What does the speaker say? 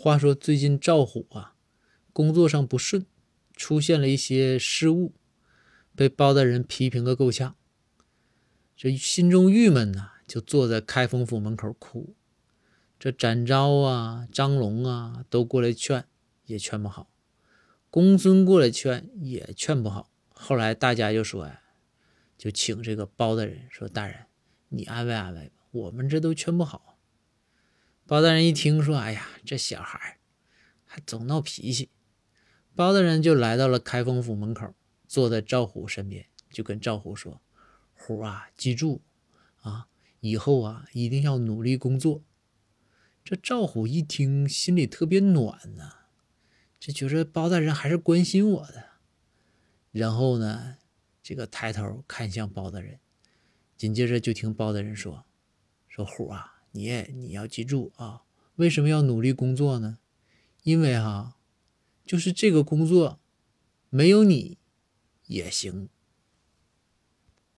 话说最近赵虎啊，工作上不顺，出现了一些失误，被包大人批评个够呛。这心中郁闷呐，就坐在开封府门口哭。这展昭啊、张龙啊都过来劝，也劝不好；公孙过来劝，也劝不好。后来大家就说呀，就请这个包大人说：“大人，你安慰安慰吧，我们这都劝不好。”包大人一听说，哎呀，这小孩还总闹脾气。包大人就来到了开封府门口，坐在赵虎身边，就跟赵虎说：“虎啊，记住啊，以后啊一定要努力工作。”这赵虎一听，心里特别暖呐，就觉着包大人还是关心我的。然后呢，这个抬头看向包大人，紧接着就听包大人说：“说虎啊。”你你要记住啊，为什么要努力工作呢？因为哈，就是这个工作没有你也行。